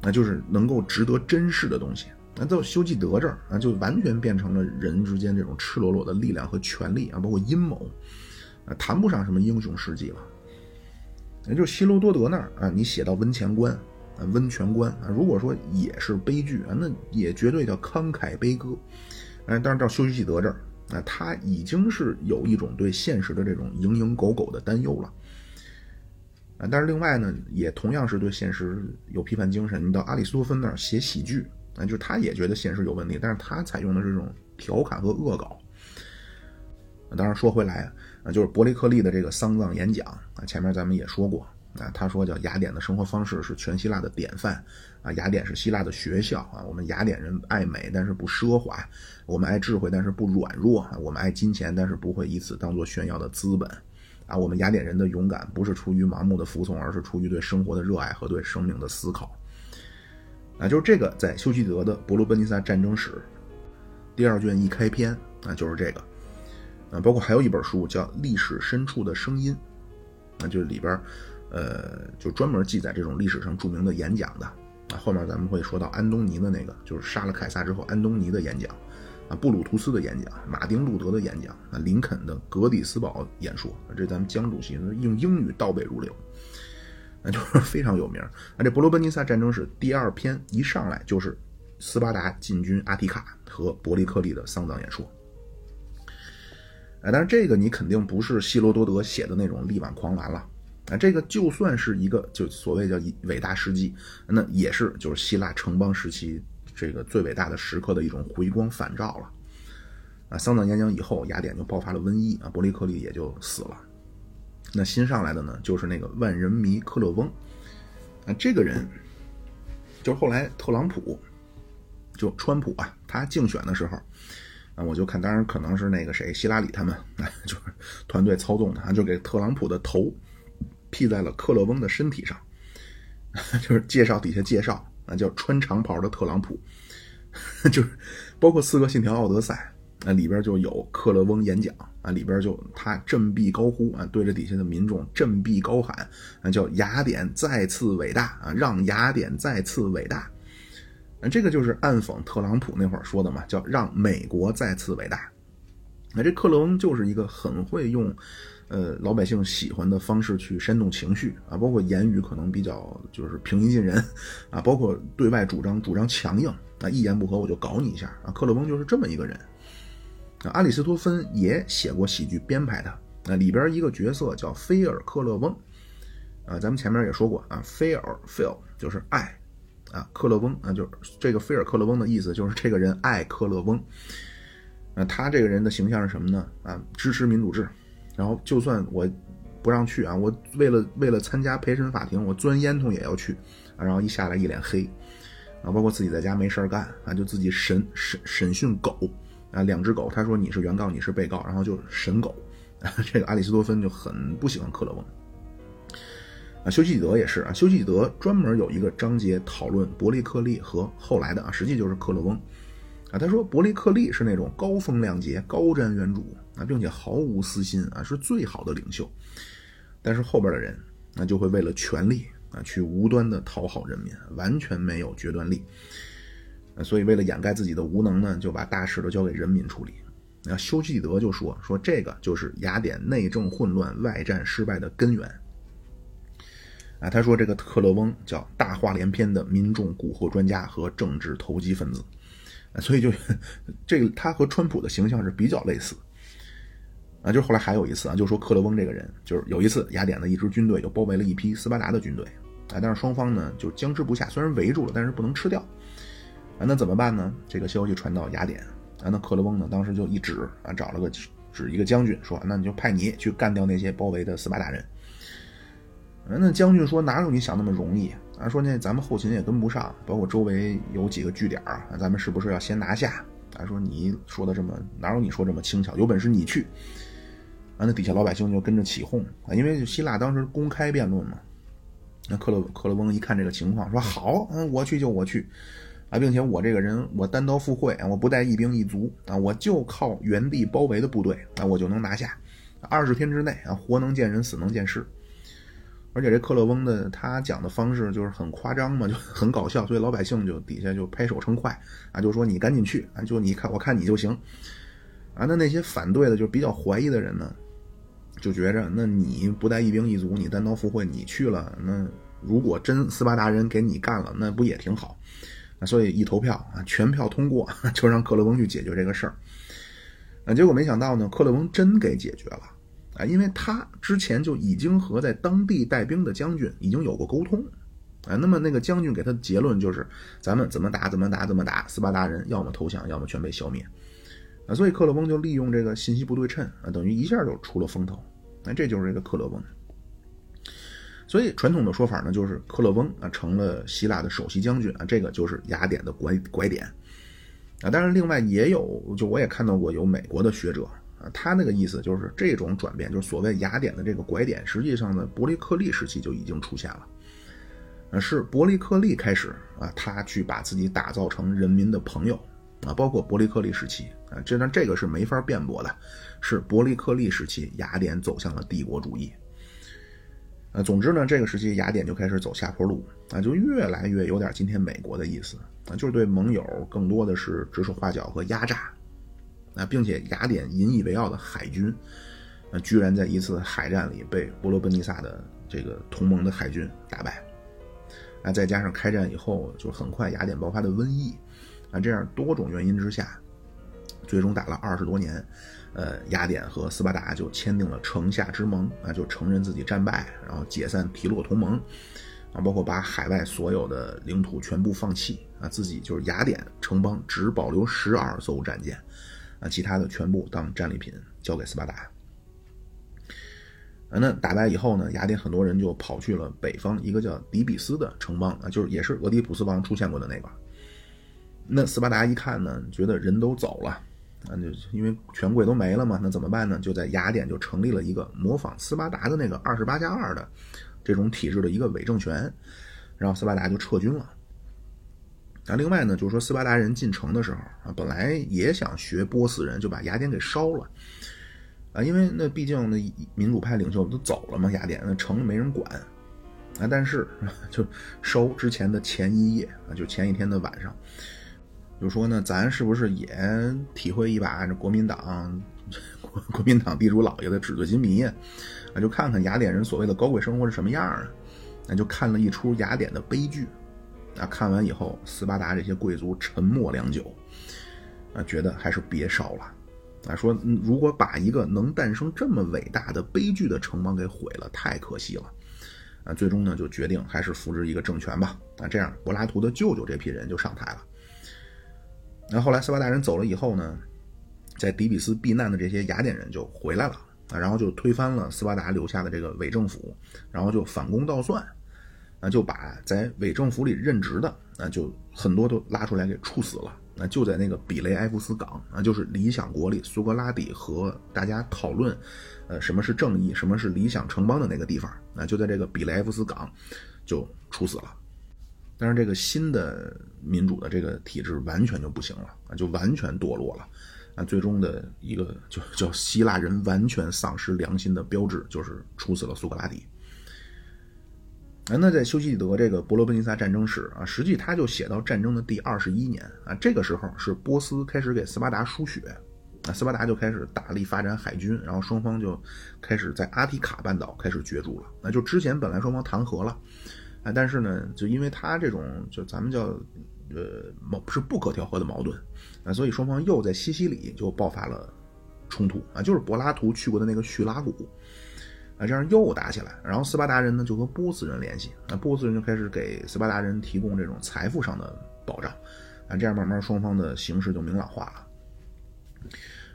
那就是能够值得珍视的东西。那到修昔德这儿啊，就完全变成了人之间这种赤裸裸的力量和权力啊，包括阴谋，啊，谈不上什么英雄事迹了。也就是希罗多德那儿啊，你写到温泉关啊，温泉关啊，如果说也是悲剧啊，那也绝对叫慷慨悲歌。哎，但是到修昔德这儿啊，他已经是有一种对现实的这种蝇营狗苟的担忧了。啊，但是另外呢，也同样是对现实有批判精神。你到阿里斯多芬那儿写喜剧。啊，就是他也觉得现实有问题，但是他采用的是这种调侃和恶搞。当然说回来啊，就是伯利克利的这个丧葬演讲啊，前面咱们也说过啊，他说叫雅典的生活方式是全希腊的典范啊，雅典是希腊的学校啊，我们雅典人爱美但是不奢华，我们爱智慧但是不软弱，我们爱金钱但是不会以此当做炫耀的资本啊，我们雅典人的勇敢不是出于盲目的服从，而是出于对生活的热爱和对生命的思考。啊，就是这个，在修昔德的《伯罗奔尼撒战争史》第二卷一开篇啊，就是这个，啊，包括还有一本书叫《历史深处的声音》，那，就是里边，呃，就专门记载这种历史上著名的演讲的。啊，后面咱们会说到安东尼的那个，就是杀了凯撒之后安东尼的演讲，啊，布鲁图斯的演讲，马丁路德的演讲，啊，林肯的格里斯堡演说，这咱们江主席用英语倒背如流。那就是非常有名。那这伯罗奔尼撒战争史第二篇一上来就是斯巴达进军阿提卡和伯利克利的丧葬演说。哎，但是这个你肯定不是希罗多德写的那种力挽狂澜了。啊，这个就算是一个就所谓叫伟大事迹，那也是就是希腊城邦时期这个最伟大的时刻的一种回光返照了。啊，丧葬演讲以后，雅典就爆发了瘟疫啊，伯利克利也就死了。那新上来的呢，就是那个万人迷克勒翁。啊，这个人就是后来特朗普，就川普啊，他竞选的时候，啊，我就看，当然可能是那个谁希拉里他们，啊，就是团队操纵的啊，就给特朗普的头。披在了克勒翁的身体上，就是介绍底下介绍啊，叫穿长袍的特朗普，就是包括《四个信条》《奥德赛》啊，里边就有克勒翁演讲啊，里边就他振臂高呼啊，对着底下的民众振臂高喊啊，叫雅典再次伟大啊，让雅典再次伟大，啊，这个就是暗讽特朗普那会儿说的嘛，叫让美国再次伟大。那这克勒翁就是一个很会用。呃，老百姓喜欢的方式去煽动情绪啊，包括言语可能比较就是平易近人 啊，包括对外主张主张强硬啊，一言不合我就搞你一下啊。克勒翁就是这么一个人啊。阿里斯托芬也写过喜剧编排的啊，里边一个角色叫菲尔克勒翁啊，咱们前面也说过啊，菲尔 Phil 就是爱啊，克勒翁啊，就是这个菲尔克勒翁的意思就是这个人爱克勒翁。那他这个人的形象是什么呢？啊，支持民主制。然后就算我不让去啊，我为了为了参加陪审法庭，我钻烟囱也要去啊。然后一下来一脸黑啊，包括自己在家没事儿干啊，就自己审审审讯狗啊，两只狗。他说你是原告，你是被告，然后就审狗。啊 这个阿里斯多芬就很不喜欢克勒翁啊。修昔底德也是啊，修昔底德专门有一个章节讨论伯利克利和后来的啊，实际就是克勒翁啊。他说伯利克利是那种高风亮节、高瞻远瞩。啊，并且毫无私心啊，是最好的领袖。但是后边的人，那就会为了权力啊，去无端的讨好人民，完全没有决断力。所以为了掩盖自己的无能呢，就把大事都交给人民处理。那修昔德就说说这个就是雅典内政混乱、外战失败的根源。啊，他说这个克勒翁叫大话连篇的民众蛊惑专家和政治投机分子。所以就 这个他和川普的形象是比较类似。啊，就是后来还有一次啊，就说克勒翁这个人，就是有一次雅典的一支军队就包围了一批斯巴达的军队，啊，但是双方呢就僵持不下，虽然围住了，但是不能吃掉，啊，那怎么办呢？这个消息传到雅典，啊，那克勒翁呢当时就一指啊，找了个指一个将军说，那你就派你去干掉那些包围的斯巴达人。那将军说哪有你想那么容易啊？说那咱们后勤也跟不上，包括周围有几个据点啊，咱们是不是要先拿下？啊，说你说的这么哪有你说这么轻巧？有本事你去。啊，那底下老百姓就跟着起哄啊，因为希腊当时公开辩论嘛。那克勒克勒翁一看这个情况，说好，嗯，我去就我去，啊，并且我这个人我单刀赴会，我不带一兵一卒啊，我就靠原地包围的部队啊，我就能拿下。二十天之内啊，活能见人，死能见尸。而且这克勒翁的他讲的方式就是很夸张嘛，就很搞笑，所以老百姓就底下就拍手称快啊，就说你赶紧去啊，就你看我看你就行啊。那那些反对的就比较怀疑的人呢？就觉着，那你不带一兵一卒，你单刀赴会，你去了，那如果真斯巴达人给你干了，那不也挺好？所以一投票啊，全票通过，就让克勒翁去解决这个事儿。啊，结果没想到呢，克勒翁真给解决了啊，因为他之前就已经和在当地带兵的将军已经有过沟通啊。那么那个将军给他的结论就是，咱们怎么打怎么打怎么打，斯巴达人要么投降，要么全被消灭。啊，所以克勒翁就利用这个信息不对称啊，等于一下就出了风头。那这就是这个克勒翁。所以传统的说法呢，就是克勒翁啊成了希腊的首席将军啊，这个就是雅典的拐拐点啊。当然，另外也有，就我也看到过有美国的学者啊，他那个意思就是这种转变，就是所谓雅典的这个拐点，实际上呢，伯利克利时期就已经出现了。啊，是伯利克利开始啊，他去把自己打造成人民的朋友。啊，包括伯利克利时期啊，这但这个是没法辩驳的，是伯利克利时期雅典走向了帝国主义。呃，总之呢，这个时期雅典就开始走下坡路啊，就越来越有点今天美国的意思啊，就是对盟友更多的是指手画脚和压榨啊，并且雅典引以为傲的海军，啊，居然在一次海战里被波罗奔尼撒的这个同盟的海军打败。啊，再加上开战以后，就很快雅典爆发的瘟疫，啊，这样多种原因之下，最终打了二十多年，呃，雅典和斯巴达就签订了城下之盟，啊，就承认自己战败，然后解散提洛同盟，啊，包括把海外所有的领土全部放弃，啊，自己就是雅典城邦只保留十二艘战舰，啊，其他的全部当战利品交给斯巴达。啊，那打败以后呢，雅典很多人就跑去了北方一个叫底比斯的城邦啊，就是也是俄狄浦斯王出现过的那个。那斯巴达一看呢，觉得人都走了，啊，就因为权贵都没了嘛，那怎么办呢？就在雅典就成立了一个模仿斯巴达的那个二十八加二的这种体制的一个伪政权，然后斯巴达就撤军了。啊，另外呢，就是说斯巴达人进城的时候啊，本来也想学波斯人，就把雅典给烧了。啊，因为那毕竟那民主派领袖都走了嘛，雅典那城没人管，啊，但是 就烧之前的前一夜啊，就前一天的晚上，就说呢，咱是不是也体会一把这国民党 国国民党地主老爷的纸醉金迷啊？就看看雅典人所谓的高贵生活是什么样啊？那就看了一出雅典的悲剧，啊，看完以后，斯巴达这些贵族沉默良久，啊，觉得还是别烧了。啊，说如果把一个能诞生这么伟大的悲剧的城邦给毁了，太可惜了。啊，最终呢就决定还是扶植一个政权吧。啊，这样柏拉图的舅舅这批人就上台了。那后来斯巴达人走了以后呢，在底比斯避难的这些雅典人就回来了啊，然后就推翻了斯巴达留下的这个伪政府，然后就反攻倒算，啊，就把在伪政府里任职的啊，就很多都拉出来给处死了。那就在那个比雷埃夫斯港啊，就是《理想国》里苏格拉底和大家讨论，呃，什么是正义，什么是理想城邦的那个地方。那就在这个比雷埃夫斯港，就处死了。但是这个新的民主的这个体制完全就不行了啊，就完全堕落了。啊，最终的一个就 叫希腊人完全丧失良心的标志，就是处死了苏格拉底。啊，那在修昔底德这个伯罗奔尼撒战争史啊，实际他就写到战争的第二十一年啊，这个时候是波斯开始给斯巴达输血，啊，斯巴达就开始大力发展海军，然后双方就开始在阿提卡半岛开始角逐了。那就之前本来双方谈和了，啊，但是呢，就因为他这种就咱们叫呃矛是不可调和的矛盾，啊，所以双方又在西西里就爆发了冲突啊，就是柏拉图去过的那个叙拉古。啊，这样又打起来，然后斯巴达人呢就和波斯人联系，那波斯人就开始给斯巴达人提供这种财富上的保障，啊，这样慢慢双方的形势就明朗化了。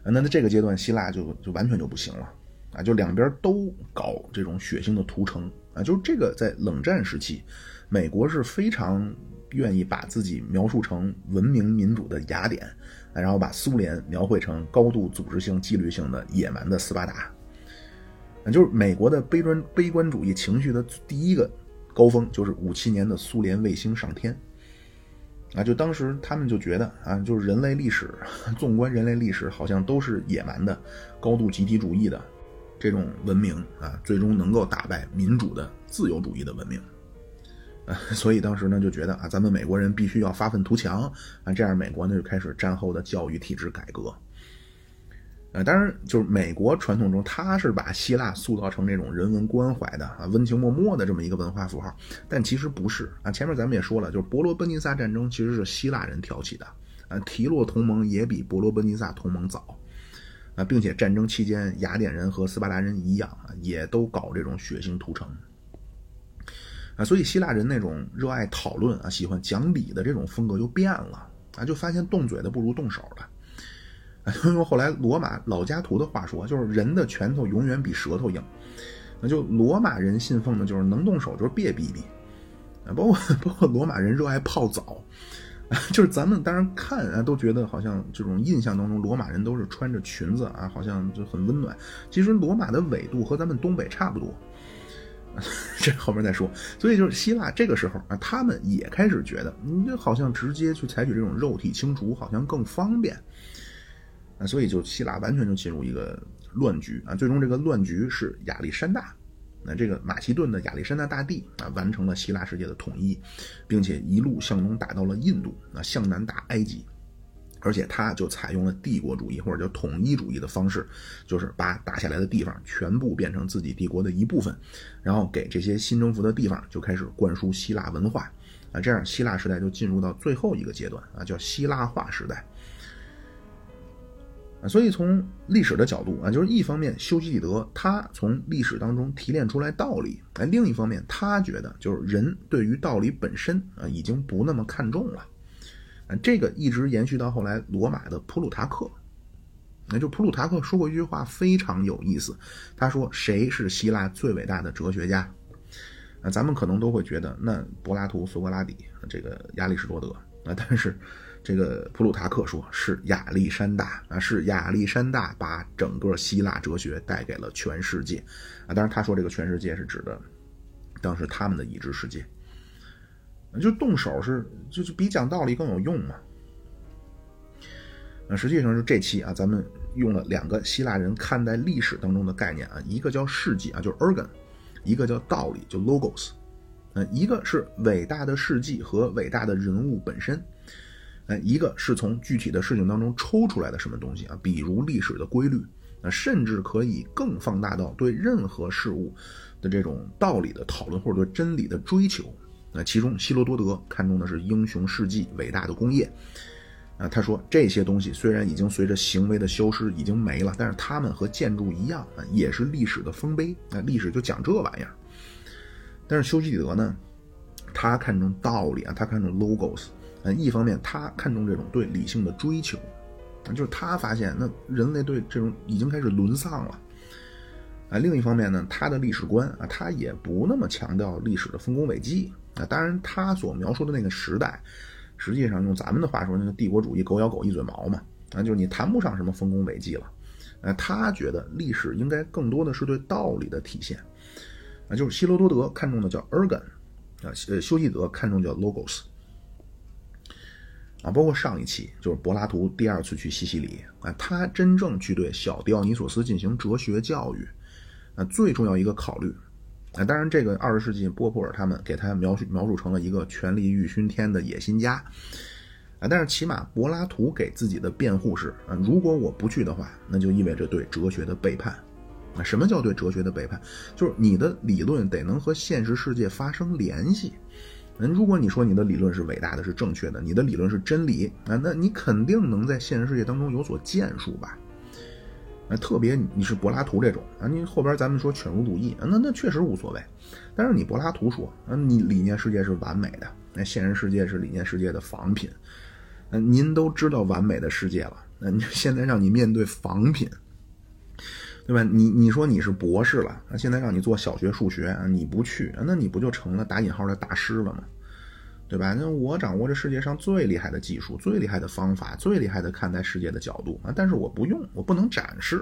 那在这个阶段，希腊就就完全就不行了，啊，就两边都搞这种血腥的屠城，啊，就是这个在冷战时期，美国是非常愿意把自己描述成文明民主的雅典，然后把苏联描绘成高度组织性、纪律性的野蛮的斯巴达。那就是美国的悲观悲观主义情绪的第一个高峰，就是五七年的苏联卫星上天。啊，就当时他们就觉得啊，就是人类历史，纵观人类历史，好像都是野蛮的、高度集体主义的这种文明啊，最终能够打败民主的自由主义的文明。所以当时呢就觉得啊，咱们美国人必须要发愤图强啊，这样美国呢就开始战后的教育体制改革。呃，当然，就是美国传统中，他是把希腊塑造成这种人文关怀的啊、温情脉脉的这么一个文化符号，但其实不是啊。前面咱们也说了，就是伯罗奔尼撒战争其实是希腊人挑起的啊，提洛同盟也比伯罗奔尼撒同盟早啊，并且战争期间，雅典人和斯巴达人一样啊，也都搞这种血腥屠城啊，所以希腊人那种热爱讨论啊、喜欢讲理的这种风格就变了啊，就发现动嘴的不如动手的。用后来罗马老家图的话说，就是人的拳头永远比舌头硬。那就罗马人信奉的就是能动手就别逼逼。啊，包括 包括罗马人热爱泡澡，啊 就是咱们当然看啊都觉得好像这种印象当中罗马人都是穿着裙子啊，好像就很温暖。其实罗马的纬度和咱们东北差不多。这后面再说。所以就是希腊这个时候啊，他们也开始觉得，你这好像直接去采取这种肉体清除好像更方便。那所以就希腊完全就进入一个乱局啊！最终这个乱局是亚历山大，那这个马其顿的亚历山大大帝啊，完成了希腊世界的统一，并且一路向东打到了印度，啊向南打埃及，而且他就采用了帝国主义或者叫统一主义的方式，就是把打下来的地方全部变成自己帝国的一部分，然后给这些新征服的地方就开始灌输希腊文化，啊，这样希腊时代就进入到最后一个阶段啊，叫希腊化时代。啊，所以从历史的角度啊，就是一方面修昔底德他从历史当中提炼出来道理，哎，另一方面他觉得就是人对于道理本身啊已经不那么看重了。这个一直延续到后来，罗马的普鲁塔克，那就普鲁塔克说过一句话非常有意思，他说：“谁是希腊最伟大的哲学家？”啊，咱们可能都会觉得那柏拉图、苏格拉底、这个亚里士多德啊，但是这个普鲁塔克说是亚历山大啊，是亚历山大把整个希腊哲学带给了全世界啊。当然，他说这个全世界是指的当时他们的已知世界。就动手是，就是比讲道理更有用嘛。那实际上是这期啊，咱们用了两个希腊人看待历史当中的概念啊，一个叫事迹啊，就是 organ，一个叫道理，就 logos。嗯，一个是伟大的事迹和伟大的人物本身，呃，一个是从具体的事情当中抽出来的什么东西啊，比如历史的规律，那甚至可以更放大到对任何事物的这种道理的讨论或者对真理的追求。那其中，希罗多德看重的是英雄事迹、伟大的工业。啊，他说这些东西虽然已经随着行为的消失已经没了，但是他们和建筑一样啊，也是历史的丰碑。那历史就讲这玩意儿。但是修昔底德呢，他看重道理啊，他看重 logos。啊，一方面他看重这种对理性的追求，就是他发现那人类对这种已经开始沦丧了。啊，另一方面呢，他的历史观啊，他也不那么强调历史的丰功伟绩。啊，当然，他所描述的那个时代，实际上用咱们的话说，那个帝国主义狗咬狗一嘴毛嘛，啊，就是你谈不上什么丰功伟绩了。呃，他觉得历史应该更多的是对道理的体现。啊，就是希罗多德看重的叫 ergon，啊，呃，修昔德看重叫 logos。啊，包括上一期就是柏拉图第二次去西西里，啊，他真正去对小狄奥尼索斯进行哲学教育，啊，最重要一个考虑。啊，当然，这个二十世纪波普尔他们给他描述描述成了一个权力欲熏天的野心家，啊，但是起码柏拉图给自己的辩护是啊，如果我不去的话，那就意味着对哲学的背叛。啊，什么叫对哲学的背叛？就是你的理论得能和现实世界发生联系。嗯，如果你说你的理论是伟大的、是正确的，你的理论是真理啊，那你肯定能在现实世界当中有所建树吧。那特别你是柏拉图这种啊，你后边咱们说犬儒主义啊，那那确实无所谓。但是你柏拉图说啊，你理念世界是完美的，那现实世界是理念世界的仿品。那您都知道完美的世界了，那你 现在让你面对仿品，对吧？你你说你是博士了，那现在让你做小学数学啊，你不去，那你不就成了打引号的大师了吗？对吧？那我掌握着世界上最厉害的技术、最厉害的方法、最厉害的看待世界的角度啊！但是我不用，我不能展示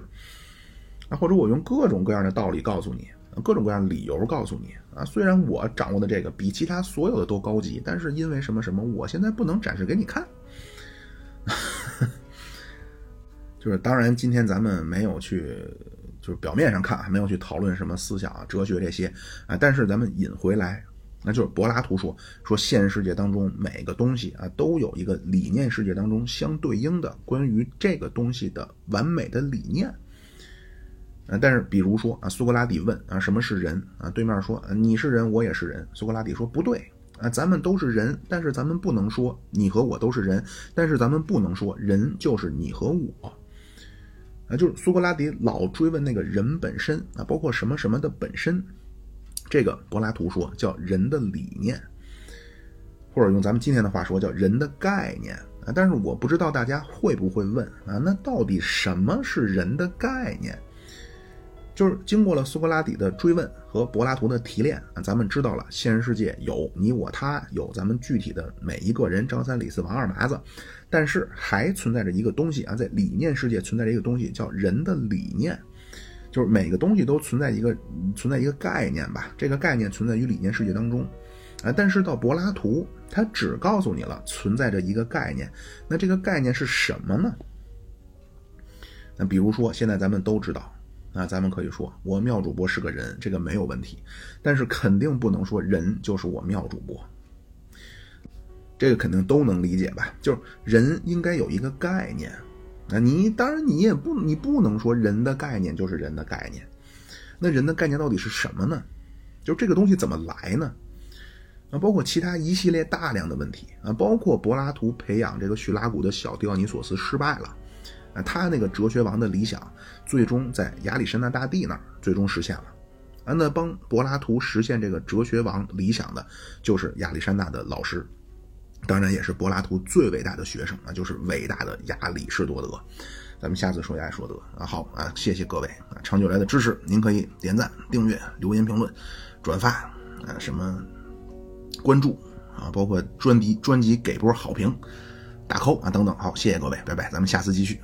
啊，或者我用各种各样的道理告诉你，各种各样的理由告诉你啊。虽然我掌握的这个比其他所有的都高级，但是因为什么什么，我现在不能展示给你看。就是当然，今天咱们没有去，就是表面上看没有去讨论什么思想啊、哲学这些啊，但是咱们引回来。那就是柏拉图说说现实世界当中每个东西啊都有一个理念世界当中相对应的关于这个东西的完美的理念。啊，但是比如说啊，苏格拉底问啊什么是人啊？对面说你是人，我也是人。苏格拉底说不对啊，咱们都是人，但是咱们不能说你和我都是人，但是咱们不能说人就是你和我。啊，就是苏格拉底老追问那个人本身啊，包括什么什么的本身。这个柏拉图说叫人的理念，或者用咱们今天的话说叫人的概念啊。但是我不知道大家会不会问啊，那到底什么是人的概念？就是经过了苏格拉底的追问和柏拉图的提炼啊，咱们知道了现实世界有你我他，有咱们具体的每一个人张三李四王二麻子，但是还存在着一个东西啊，在理念世界存在着一个东西叫人的理念。就是每个东西都存在一个存在一个概念吧，这个概念存在于理念世界当中，啊，但是到柏拉图，他只告诉你了存在着一个概念，那这个概念是什么呢？那比如说现在咱们都知道，啊，咱们可以说我妙主播是个人，这个没有问题，但是肯定不能说人就是我妙主播。这个肯定都能理解吧？就是人应该有一个概念。那你当然你也不你不能说人的概念就是人的概念。那人的概念到底是什么呢？就这个东西怎么来呢？啊，包括其他一系列大量的问题啊，包括柏拉图培养这个叙拉古的小狄奥尼索斯失败了，啊，他那个哲学王的理想最终在亚历山大大帝那儿最终实现了，啊，那帮柏拉图实现这个哲学王理想的就是亚历山大的老师，当然也是柏拉图最伟大的学生啊，就是伟大的亚里士多德。咱们下次说亚里士多德啊，好啊，谢谢各位啊，长久来的支持，您可以点赞、订阅、留言、评论、转发啊，什么。关注啊，包括专辑专辑给波好评、打扣啊等等，好，谢谢各位，拜拜，咱们下次继续。